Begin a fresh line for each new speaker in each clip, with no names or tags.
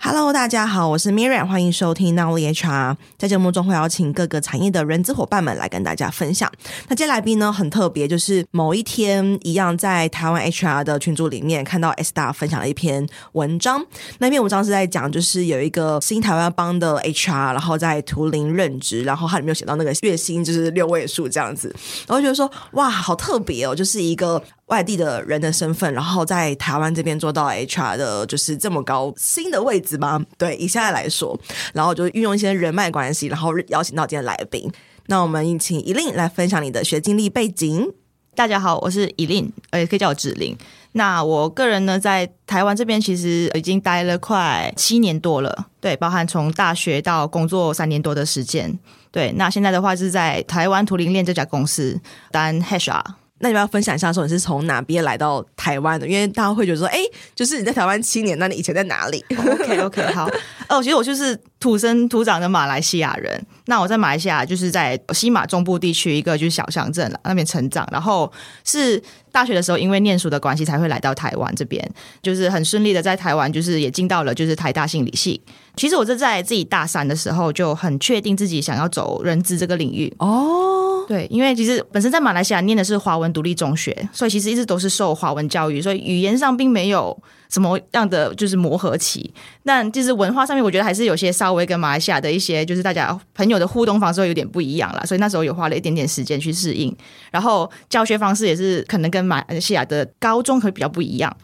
Hello，大家好，我是 Miriam，欢迎收听 Now HR。在节目中会邀请各个产业的人资伙伴们来跟大家分享。那今天来宾呢很特别，就是某一天一样在台湾 HR 的群组里面看到 S 大分享了一篇文章。那篇文章是在讲，就是有一个新台湾帮的 HR，然后在图灵任职，然后他里面有写到那个月薪就是六位数这样子，然后觉得说哇，好特别哦，就是一个。外地的人的身份，然后在台湾这边做到 HR 的，就是这么高薪的位置吗？对，以现在来说，然后就运用一些人脉关系，然后邀请到今天来宾。那我们请 Eileen 来分享你的学经历背景。
大家好，我是 Eileen，呃，可以叫我芷玲。那我个人呢，在台湾这边其实已经待了快七年多了，对，包含从大学到工作三年多的时间。对，那现在的话是在台湾图灵链这家公司当 HR。
那你要分享一下，说你是从哪边来到台湾的？因为大家会觉得说，哎、欸，就是你在台湾七年，那你以前在哪里
？OK OK，好。哦，其实我就是土生土长的马来西亚人。那我在马来西亚就是在西马中部地区一个就是小乡镇那边成长，然后是大学的时候因为念书的关系才会来到台湾这边，就是很顺利的在台湾就是也进到了就是台大心理系。其实我是在自己大三的时候就很确定自己想要走人资这个领域哦。对，因为其实本身在马来西亚念的是华文独立中学，所以其实一直都是受华文教育，所以语言上并没有什么样的就是磨合期。但就是文化上面，我觉得还是有些稍微跟马来西亚的一些就是大家朋友的互动方式会有点不一样啦。所以那时候有花了一点点时间去适应。然后教学方式也是可能跟马来西亚的高中会比较不一样。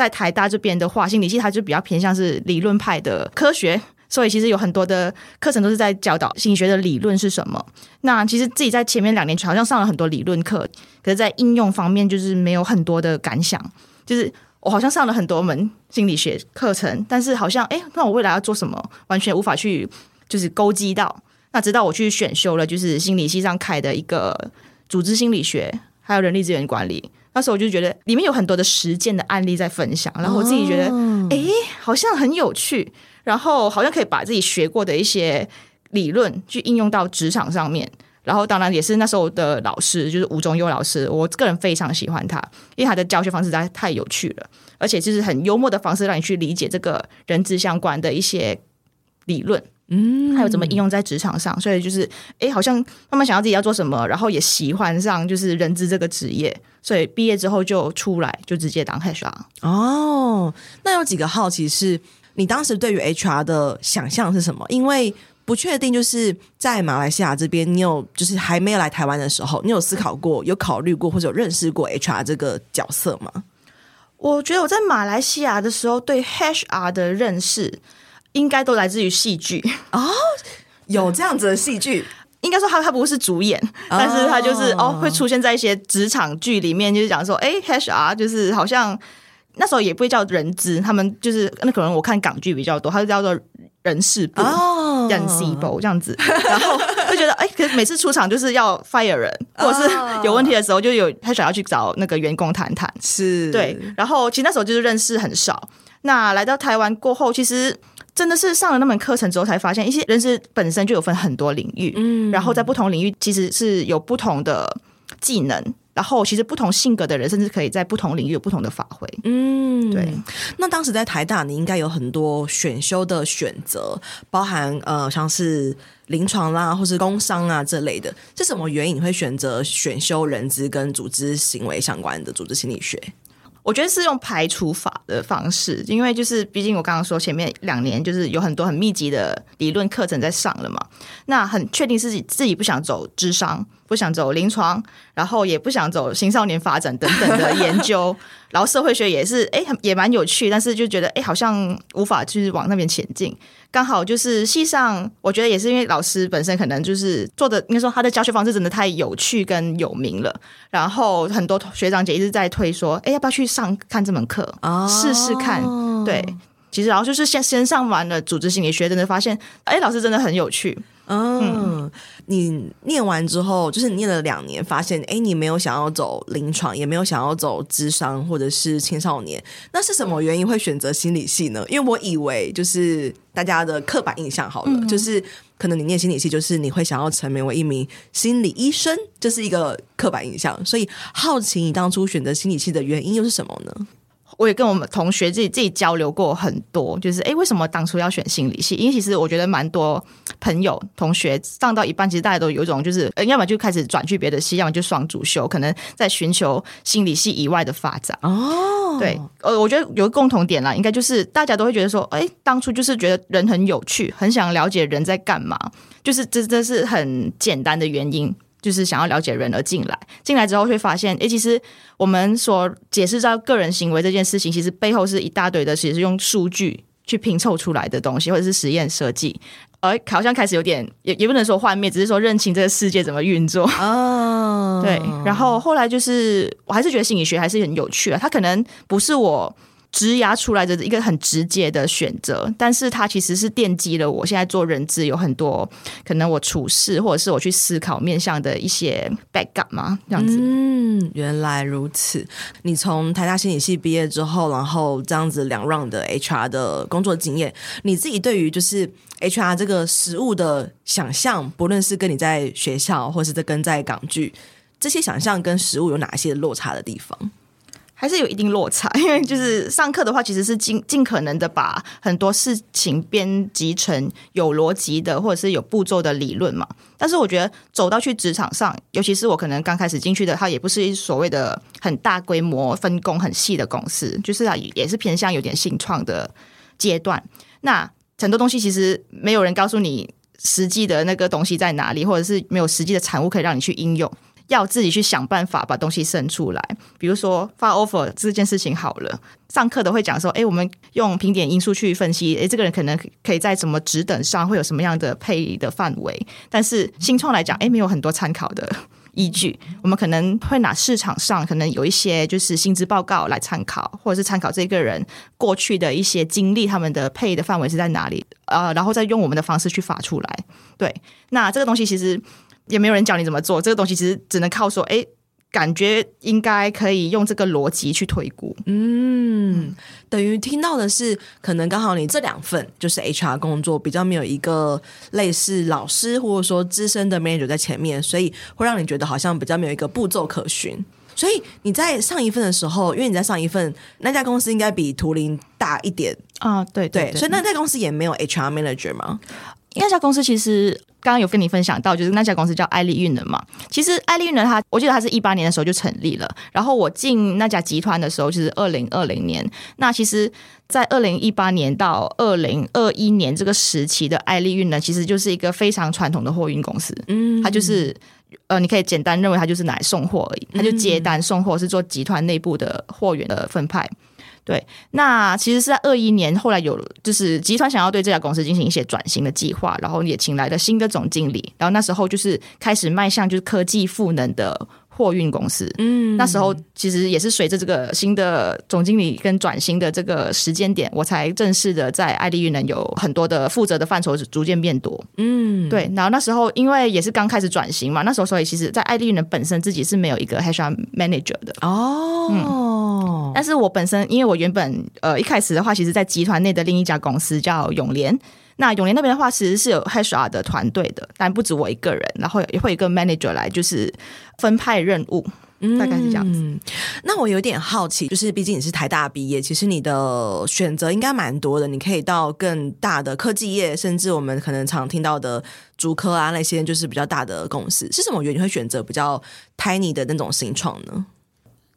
在台大这边的话，心理系它就比较偏向是理论派的科学。所以其实有很多的课程都是在教导心理学的理论是什么。那其实自己在前面两年好像上了很多理论课，可是在应用方面就是没有很多的感想。就是我好像上了很多门心理学课程，但是好像哎，那我未来要做什么，完全无法去就是勾稽到。那直到我去选修了，就是心理系上开的一个组织心理学，还有人力资源管理。那时候我就觉得里面有很多的实践的案例在分享，然后我自己觉得哎，好像很有趣。然后好像可以把自己学过的一些理论去应用到职场上面，然后当然也是那时候的老师就是吴中优老师，我个人非常喜欢他，因为他的教学方式实在太有趣了，而且就是很幽默的方式让你去理解这个人资相关的一些理论，嗯，还有怎么应用在职场上，所以就是哎，好像慢慢想到自己要做什么，然后也喜欢上就是人资这个职业，所以毕业之后就出来就直接当 HR。
哦，那有几个好奇是。你当时对于 HR 的想象是什么？因为不确定，就是在马来西亚这边，你有就是还没有来台湾的时候，你有思考过、有考虑过或者有认识过 HR 这个角色吗？
我觉得我在马来西亚的时候，对 HR 的认识应该都来自于戏剧
哦，有这样子的戏剧，
应该说他他不是主演，但是他就是哦，哦会出现在一些职场剧里面，就是讲说，哎，HR 就是好像。那时候也不会叫人资，他们就是那可能我看港剧比较多，他就叫做人事部、oh. 人事部这样子，然后就觉得哎、欸，可是每次出场就是要 fire 人，或者是有问题的时候，就有他想要去找那个员工谈谈，
是
对。然后其实那时候就是认识很少。那来到台湾过后，其实真的是上了那门课程之后，才发现一些人事本身就有分很多领域，嗯，然后在不同领域其实是有不同的技能。然后，其实不同性格的人，甚至可以在不同领域有不同的发挥。嗯，对。
那当时在台大，你应该有很多选修的选择，包含呃，像是临床啦，或是工商啊这类的。是什么原因你会选择选修人资跟组织行为相关的组织心理学？
我觉得是用排除法的方式，因为就是毕竟我刚刚说前面两年就是有很多很密集的理论课程在上了嘛，那很确定自己自己不想走智商。不想走临床，然后也不想走青少年发展等等的研究，然后社会学也是，哎，也蛮有趣，但是就觉得，哎，好像无法去往那边前进。刚好就是系上，我觉得也是因为老师本身可能就是做的，应该说他的教学方式真的太有趣跟有名了，然后很多学长姐一直在推说，哎，要不要去上看这门课，哦、试试看？对，其实然后就是先先上完了组织心理学，真的发现，哎，老师真的很有趣。
嗯，嗯，你念完之后，就是你念了两年，发现哎，你没有想要走临床，也没有想要走智商或者是青少年，那是什么原因会选择心理系呢？因为我以为就是大家的刻板印象好了，嗯、就是可能你念心理系，就是你会想要成为一名心理医生，这、就是一个刻板印象。所以好奇你当初选择心理系的原因又是什么呢？
我也跟我们同学自己自己交流过很多，就是哎，为什么当初要选心理系？因为其实我觉得蛮多朋友同学上到一半，其实大家都有一种就是，要么就开始转去别的系，要么就双主修，可能在寻求心理系以外的发展。哦，对，呃，我觉得有个共同点啦，应该就是大家都会觉得说，哎，当初就是觉得人很有趣，很想了解人在干嘛，就是这这是很简单的原因。就是想要了解人而进来，进来之后会发现，诶，其实我们所解释到个人行为这件事情，其实背后是一大堆的，其实是用数据去拼凑出来的东西，或者是实验设计，而好像开始有点也也不能说幻灭，只是说认清这个世界怎么运作。哦，对。然后后来就是，我还是觉得心理学还是很有趣啊，它可能不是我。直牙出来的一个很直接的选择，但是它其实是奠基了我现在做人资有很多可能我处事或者是我去思考面向的一些 backup 嘛，这样子。
嗯，原来如此。你从台大心理系毕业之后，然后这样子两 round 的 HR 的工作经验，你自己对于就是 HR 这个实务的想象，不论是跟你在学校，或是在跟在港剧，这些想象跟实务有哪些落差的地方？
还是有一定落差，因为就是上课的话，其实是尽尽可能的把很多事情编辑成有逻辑的，或者是有步骤的理论嘛。但是我觉得走到去职场上，尤其是我可能刚开始进去的，它也不是所谓的很大规模分工很细的公司，就是啊，也是偏向有点新创的阶段。那很多东西其实没有人告诉你实际的那个东西在哪里，或者是没有实际的产物可以让你去应用。要自己去想办法把东西生出来，比如说发 offer 这件事情好了，上课的会讲说，哎，我们用评点因素去分析，哎，这个人可能可以在什么职等上会有什么样的配的范围，但是新创来讲，哎，没有很多参考的 依据，我们可能会拿市场上可能有一些就是薪资报告来参考，或者是参考这个人过去的一些经历，他们的配的范围是在哪里，呃，然后再用我们的方式去发出来。对，那这个东西其实。也没有人教你怎么做，这个东西其实只能靠说，哎，感觉应该可以用这个逻辑去推估。
嗯，等于听到的是，可能刚好你这两份就是 HR 工作比较没有一个类似老师或者说资深的 manager 在前面，所以会让你觉得好像比较没有一个步骤可循。所以你在上一份的时候，因为你在上一份那家公司应该比图灵大一点
啊，对对，对，
对，所以那家公司也没有 HR manager 吗？
那家公司其实刚刚有跟你分享到，就是那家公司叫爱丽运能嘛。其实爱丽运能它，我记得它是一八年的时候就成立了。然后我进那家集团的时候就是二零二零年。那其实，在二零一八年到二零二一年这个时期的爱丽运能，其实就是一个非常传统的货运公司。嗯，它就是呃，你可以简单认为它就是拿来送货而已，它就接单送货，是做集团内部的货源的分派。对，那其实是在二一年，后来有就是集团想要对这家公司进行一些转型的计划，然后也请来了新的总经理，然后那时候就是开始迈向就是科技赋能的。货运公司，嗯，那时候其实也是随着这个新的总经理跟转型的这个时间点，我才正式的在爱立运能有很多的负责的范畴逐渐变多，嗯，对。然后那时候因为也是刚开始转型嘛，那时候所以其实，在爱立运能本身自己是没有一个 HR manager 的。哦，嗯，但是我本身因为我原本呃一开始的话，其实在集团内的另一家公司叫永联。那永联那边的话，其实是有 HR 的团队的，但不止我一个人，然后也会有一个 manager 来，就是分派任务，大概是这样子。嗯，
那我有点好奇，就是毕竟你是台大毕业，其实你的选择应该蛮多的，你可以到更大的科技业，甚至我们可能常听到的竹科啊那些，就是比较大的公司。是什么原因会选择比较 tiny 的那种新创呢？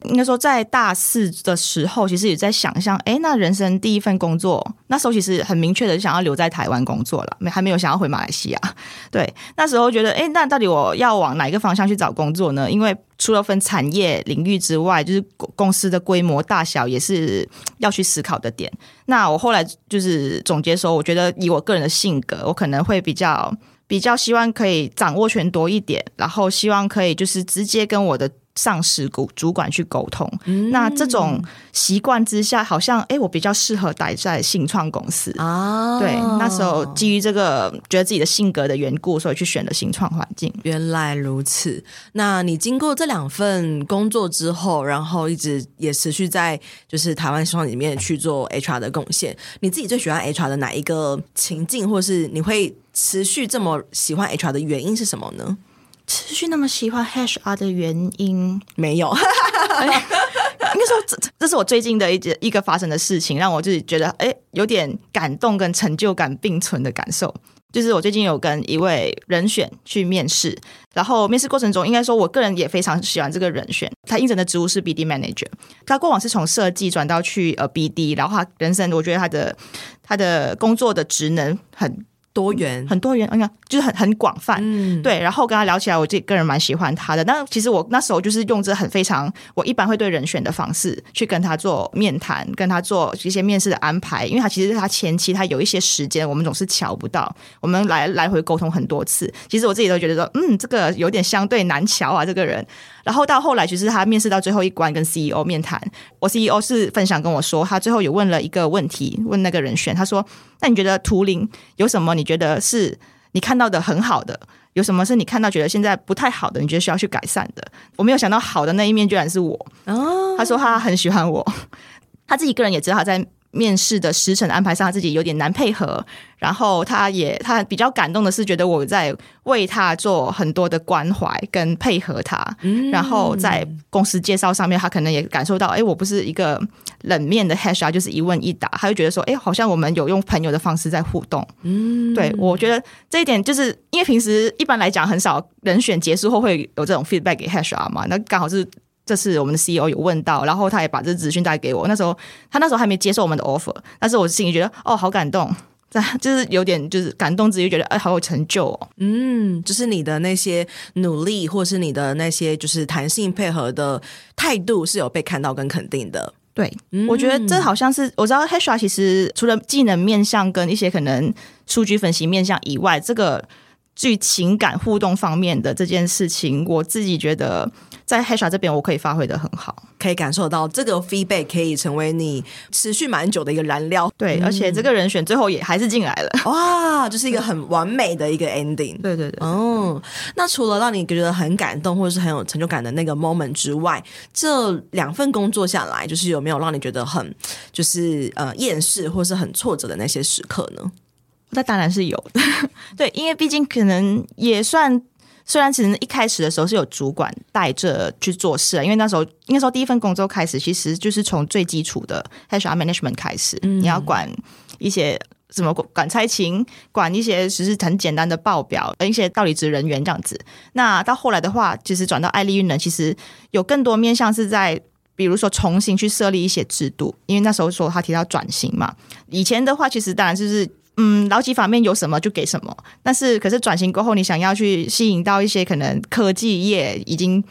应该说，在大四的时候，其实也在想象，哎，那人生第一份工作，那时候其实很明确的想要留在台湾工作了，没还没有想要回马来西亚。对，那时候觉得，哎，那到底我要往哪一个方向去找工作呢？因为除了分产业领域之外，就是公司的规模大小也是要去思考的点。那我后来就是总结说，我觉得以我个人的性格，我可能会比较比较希望可以掌握权多一点，然后希望可以就是直接跟我的。上司主主管去沟通，嗯、那这种习惯之下，好像哎，我比较适合待在新创公司啊。对，那时候基于这个觉得自己的性格的缘故，所以去选了新创环境。
原来如此。那你经过这两份工作之后，然后一直也持续在就是台湾新创里面去做 HR 的贡献。你自己最喜欢 HR 的哪一个情境，或是你会持续这么喜欢 HR 的原因是什么呢？
持续那么喜欢 Hash R 的原因
没有，
应该说这这是我最近的一一个发生的事情，让我自己觉得哎有点感动跟成就感并存的感受。就是我最近有跟一位人选去面试，然后面试过程中，应该说我个人也非常喜欢这个人选。他应征的职务是 BD Manager，他过往是从设计转到去呃 BD，然后他人生我觉得他的他的工作的职能很。
多元
很多元，你看就是很很广泛，嗯，对。然后跟他聊起来，我自己个人蛮喜欢他的。但其实我那时候就是用着很非常我一般会对人选的方式去跟他做面谈，跟他做一些面试的安排。因为他其实他前期他有一些时间，我们总是瞧不到，我们来来回沟通很多次。其实我自己都觉得说，嗯，这个有点相对难瞧啊，这个人。然后到后来，其实他面试到最后一关跟 CEO 面谈，我 CEO 是分享跟我说，他最后有问了一个问题，问那个人选，他说：“那你觉得图灵有什么？你觉得是你看到的很好的？有什么是你看到觉得现在不太好的？你觉得需要去改善的？”我没有想到好的那一面居然是我。哦，他说他很喜欢我，他自己个人也知道他在。面试的时程安排上，他自己有点难配合。然后他也他比较感动的是，觉得我在为他做很多的关怀跟配合他。嗯，然后在公司介绍上面，他可能也感受到，哎，我不是一个冷面的 HR，就是一问一答。他就觉得说，哎，好像我们有用朋友的方式在互动。嗯，对，我觉得这一点就是因为平时一般来讲很少人选结束后会有这种 feedback 给 HR 嘛，那刚好是。这次我们的 CEO 有问到，然后他也把这资讯带给我。那时候他那时候还没接受我们的 offer，但是我心里觉得哦，好感动，就是有点就是感动自己觉得哎，好有成就哦。
嗯，就是你的那些努力，或是你的那些就是弹性配合的态度是有被看到跟肯定的。
对，嗯、我觉得这好像是我知道 HR 其实除了技能面向跟一些可能数据分析面向以外，这个。至于情感互动方面的这件事情，我自己觉得在 HR 这边我可以发挥的很好，
可以感受到这个 feedback 可以成为你持续蛮久的一个燃料。
对，嗯、而且这个人选最后也还是进来了，
哇，就是一个很完美的一个 ending。
对对对，
哦，那除了让你觉得很感动或者是很有成就感的那个 moment 之外，这两份工作下来，就是有没有让你觉得很就是呃厌世或是很挫折的那些时刻呢？
那当然是有的，对，因为毕竟可能也算，虽然其实一开始的时候是有主管带着去做事，因为那时候应该说第一份工作开始，其实就是从最基础的 HR management 开始，嗯、你要管一些什么管差勤，管一些其实很简单的报表，一些到离职人员这样子。那到后来的话，其实转到爱立运呢，其实有更多面向是在，比如说重新去设立一些制度，因为那时候说他提到转型嘛，以前的话其实当然就是。嗯，劳基法面有什么就给什么，但是可是转型过后，你想要去吸引到一些可能科技业已经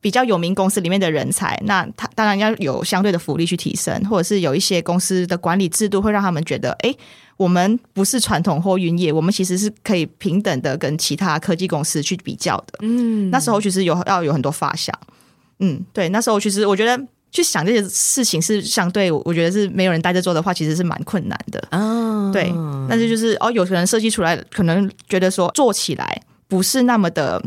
比较有名公司里面的人才，那他当然要有相对的福利去提升，或者是有一些公司的管理制度会让他们觉得，哎，我们不是传统货运业，我们其实是可以平等的跟其他科技公司去比较的。嗯，那时候其实有要有很多发想。嗯，对，那时候其实我觉得。去想这些事情是相对，我觉得是没有人待着做的话，其实是蛮困难的。哦，对，但是就是哦，有可能设计出来，可能觉得说做起来不是那么的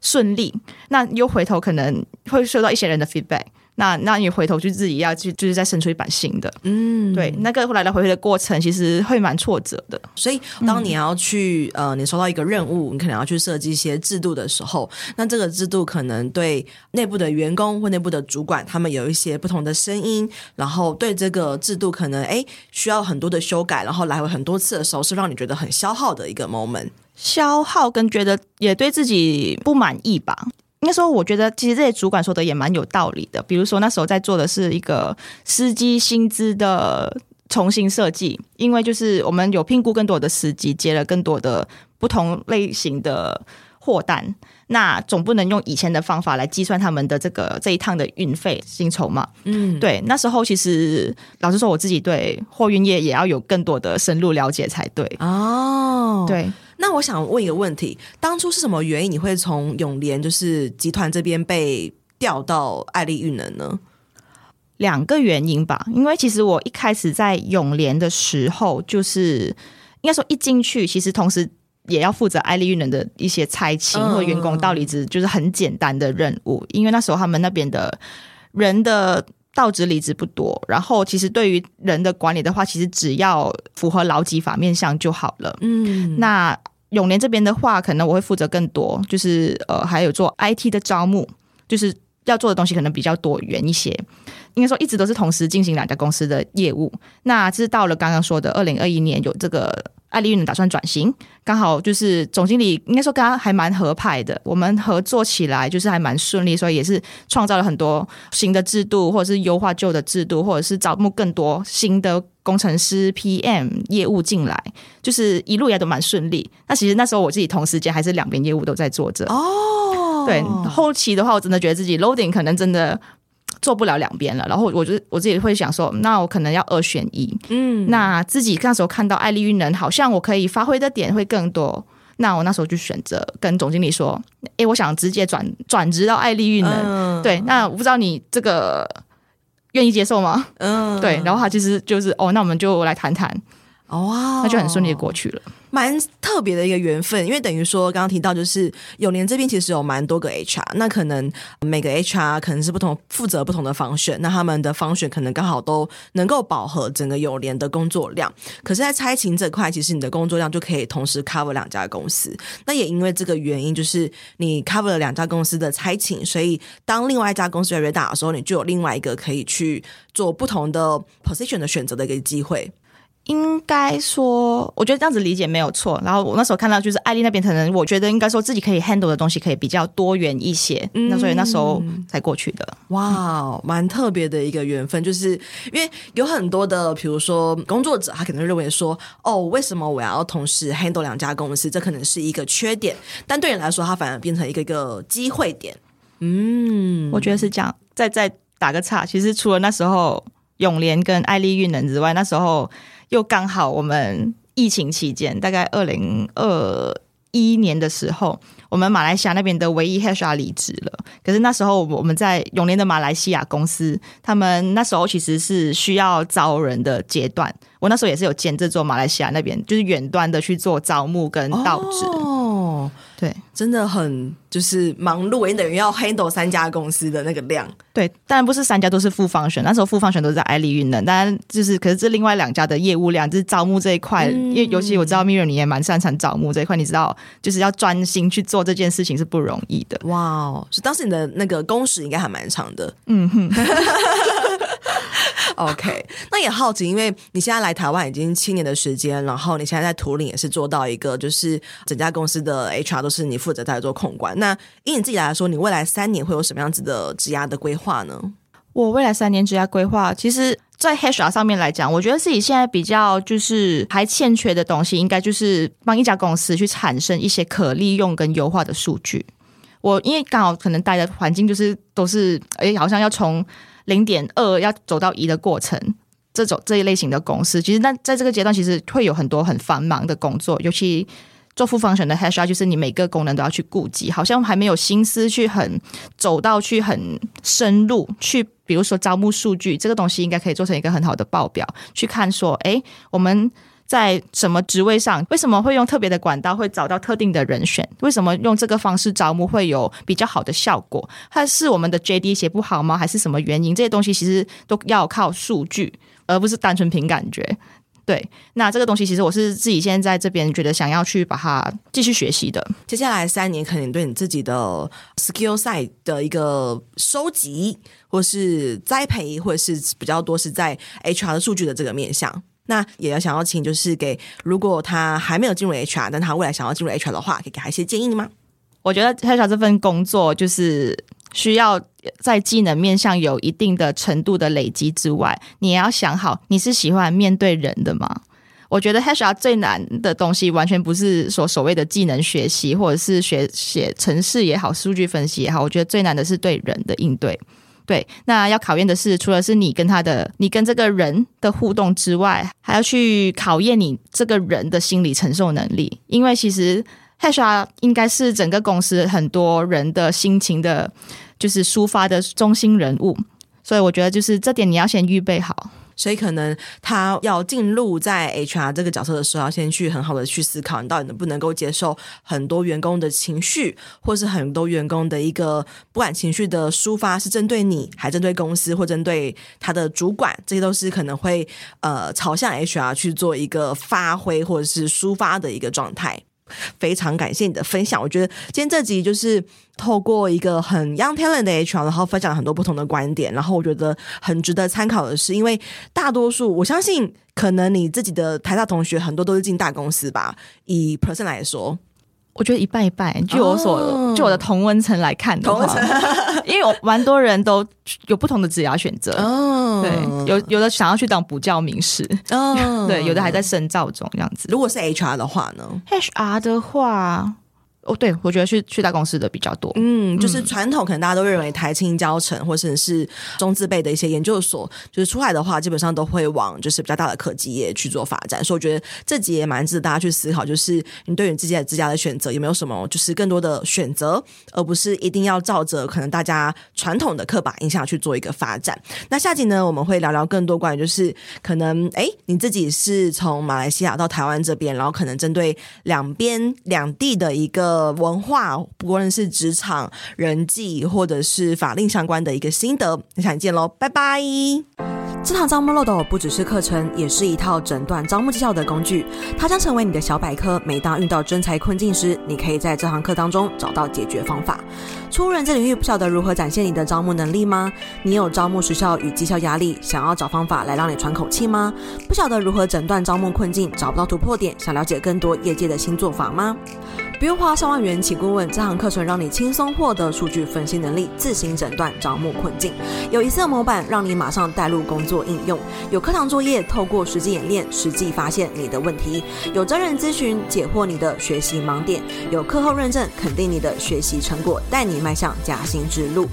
顺利，那又回头可能会受到一些人的 feedback。那那你回头去自己要去，就是再生出一版新的，嗯，对，那个后来来回回的过程，其实会蛮挫折的。
所以当你要去、嗯、呃，你收到一个任务，你可能要去设计一些制度的时候，那这个制度可能对内部的员工或内部的主管，他们有一些不同的声音，然后对这个制度可能哎需要很多的修改，然后来回很多次的时候，是让你觉得很消耗的一个 moment，
消耗跟觉得也对自己不满意吧。应该说，我觉得其实这些主管说的也蛮有道理的。比如说那时候在做的是一个司机薪资的重新设计，因为就是我们有聘雇更多的司机，接了更多的不同类型的货单，那总不能用以前的方法来计算他们的这个这一趟的运费薪酬嘛？嗯，对。那时候其实老实说，我自己对货运业也要有更多的深入了解才对。哦，对。
那我想问一个问题：当初是什么原因你会从永联就是集团这边被调到爱丽运能呢？
两个原因吧，因为其实我一开始在永联的时候，就是应该说一进去，其实同时也要负责爱立运能的一些拆勤或员工到离职，就是很简单的任务。嗯、因为那时候他们那边的人的到职离职不多，然后其实对于人的管理的话，其实只要符合劳基法面向就好了。嗯，那永联这边的话，可能我会负责更多，就是呃，还有做 IT 的招募，就是要做的东西可能比较多元一些。应该说一直都是同时进行两家公司的业务。那这是到了刚刚说的二零二一年有这个。爱立运打算转型，刚好就是总经理应该说跟他还蛮合拍的，我们合作起来就是还蛮顺利，所以也是创造了很多新的制度，或者是优化旧的制度，或者是招募更多新的工程师、PM 业务进来，就是一路也都蛮顺利。那其实那时候我自己同时间还是两边业务都在做着哦，对，后期的话我真的觉得自己 loading 可能真的。做不了两边了，然后我就我自己会想说，那我可能要二选一。嗯，那自己那时候看到爱丽运能，好像我可以发挥的点会更多，那我那时候就选择跟总经理说，诶，我想直接转转职到爱丽运能。嗯、对，那我不知道你这个愿意接受吗？嗯，对，然后他其实就是哦，那我们就来谈谈。哇，那就很顺利的过去了。
蛮特别的一个缘分，因为等于说刚刚提到，就是友联这边其实有蛮多个 HR，那可能每个 HR 可能是不同负责不同的 function，那他们的 function 可能刚好都能够饱和整个友联的工作量。可是，在差勤这块，其实你的工作量就可以同时 cover 两家公司。那也因为这个原因，就是你 cover 了两家公司的差勤，所以当另外一家公司越来越大的时候，你就有另外一个可以去做不同的 position 的选择的一个机会。
应该说，我觉得这样子理解没有错。然后我那时候看到，就是艾丽那边可能，我觉得应该说自己可以 handle 的东西可以比较多元一些。嗯，那所以那时候才过去的。
哇，蛮特别的一个缘分，就是因为有很多的，比如说工作者，他可能认为说，哦，为什么我要同时 handle 两家公司？这可能是一个缺点，但对你来说，它反而变成一个一个机会点。嗯，
我觉得是这样。再再打个岔，其实除了那时候永联跟艾丽运能之外，那时候。又刚好我们疫情期间，大概二零二一年的时候，我们马来西亚那边的唯一 HR 离职了。可是那时候我们在永联的马来西亚公司，他们那时候其实是需要招人的阶段。我那时候也是有兼着做马来西亚那边，就是远端的去做招募跟到职。哦，对，
真的很就是忙碌，也等于要 handle 三家公司的那个量。
对，当然不是三家都是 full function，那时候 full function 都是在爱丽运能，当然就是可是这另外两家的业务量，就是招募这一块，嗯、因为尤其我知道 Miriam 你也蛮擅长招募这一块，你知道就是要专心去做这件事情是不容易的。
哇哦，是当时你的那个工时应该还蛮长的。嗯哼。OK，那也好奇，因为你现在来台湾已经七年的时间，然后你现在在图灵也是做到一个，就是整家公司的 HR 都是你负责在做控管。那以你自己来说，你未来三年会有什么样子的职涯的规划呢？
我未来三年职涯规划，其实，在 HR 上面来讲，我觉得自己现在比较就是还欠缺的东西，应该就是帮一家公司去产生一些可利用跟优化的数据。我因为刚好可能待的环境就是都是，哎，好像要从。零点二要走到一的过程，这种这一类型的公司，其实那在这个阶段，其实会有很多很繁忙的工作，尤其做 full function 的 HR，就是你每个功能都要去顾及，好像还没有心思去很走到去很深入去，比如说招募数据这个东西，应该可以做成一个很好的报表，去看说，哎，我们。在什么职位上？为什么会用特别的管道会找到特定的人选？为什么用这个方式招募会有比较好的效果？还是我们的 JD 写不好吗？还是什么原因？这些东西其实都要靠数据，而不是单纯凭感觉。对，那这个东西其实我是自己现在在这边觉得想要去把它继续学习的。
接下来三年，可能对你自己的 skill side 的一个收集，或是栽培，或者是比较多是在 HR 的数据的这个面向。那也要想要请，就是给如果他还没有进入 HR，但他未来想要进入 HR 的话，可以给他一些建议吗？
我觉得 HR 这份工作就是需要在技能面向有一定的程度的累积之外，你也要想好你是喜欢面对人的吗？我觉得 HR 最难的东西，完全不是说所谓的技能学习，或者是学写程式也好，数据分析也好，我觉得最难的是对人的应对。对，那要考验的是，除了是你跟他的，你跟这个人的互动之外，还要去考验你这个人的心理承受能力。因为其实 HR 应该是整个公司很多人的心情的，就是抒发的中心人物，所以我觉得就是这点你要先预备好。
所以可能他要进入在 HR 这个角色的时候，要先去很好的去思考，你到底能不能够接受很多员工的情绪，或是很多员工的一个不管情绪的抒发是针对你，还针对公司，或针对他的主管，这些都是可能会呃朝向 HR 去做一个发挥或者是抒发的一个状态。非常感谢你的分享。我觉得今天这集就是透过一个很 young talent 的 HR，然后分享了很多不同的观点。然后我觉得很值得参考的是，因为大多数我相信，可能你自己的台大同学很多都是进大公司吧。以 person 来说。
我觉得一半一半。据我所，据、哦、我的同温层来看的话，因为我蛮多人都有不同的职业选择。哦，对，有有的想要去当补教名师。哦，对，有的还在深造中这样子。
如果是 HR 的话呢
？HR 的话。哦，对，我觉得去去大公司的比较多。
嗯，就是传统可能大家都认为台青教成或者是中字辈的一些研究所，就是出来的话，基本上都会往就是比较大的科技业去做发展。所以我觉得这集也蛮值得大家去思考，就是你对于自己的职涯的选择有没有什么就是更多的选择，而不是一定要照着可能大家传统的刻板印象去做一个发展。那下集呢，我们会聊聊更多关于就是可能哎，你自己是从马来西亚到台湾这边，然后可能针对两边两地的一个。文化，不论是职场、人际，或者是法令相关的一个心得，你想见喽，拜拜。这堂招募漏斗不只是课程，也是一套诊断招募绩效的工具，它将成为你的小百科。每当遇到真才困境时，你可以在这堂课当中找到解决方法。初人资领域，不晓得如何展现你的招募能力吗？你有招募时效与绩效压力，想要找方法来让你喘口气吗？不晓得如何诊断招募困境，找不到突破点，想了解更多业界的新做法吗？不用花上万元请顾问，这堂课程让你轻松获得数据分析能力，自行诊断招募困境。有一次模板让你马上带入工作应用，有课堂作业，透过实际演练，实际发现你的问题。有真人咨询，解惑你的学习盲点。有课后认证，肯定你的学习成果，带你迈向加薪之路。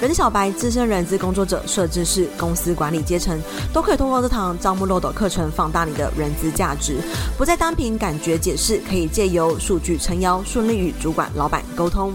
人小白、资深人资工作者、设计师、公司管理阶层，都可以通过这堂招募漏斗课程，放大你的人资价值。不再单凭感觉解释，可以借由数据撑腰。顺利与主管、老板沟通，